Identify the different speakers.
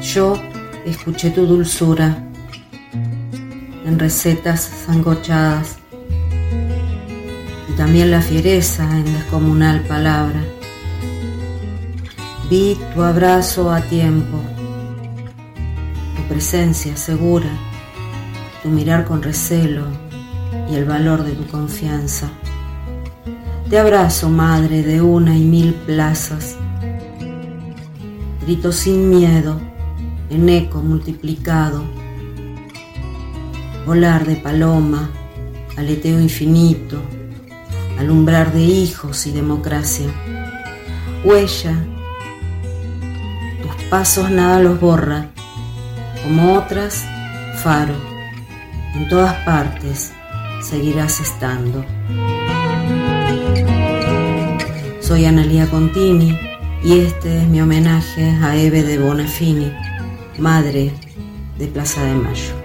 Speaker 1: yo escuché tu dulzura en recetas zangochadas y también la fiereza en descomunal palabra. Vi tu abrazo a tiempo, tu presencia segura, tu mirar con recelo y el valor de tu confianza. Te abrazo, madre de una y mil plazas. Grito sin miedo, en eco multiplicado. Volar de paloma, aleteo infinito, alumbrar de hijos y democracia. Huella, tus pasos nada los borra, como otras, faro. En todas partes seguirás estando. Soy Analia Contini y este es mi homenaje a Eve de Bonafini, madre de Plaza de Mayo.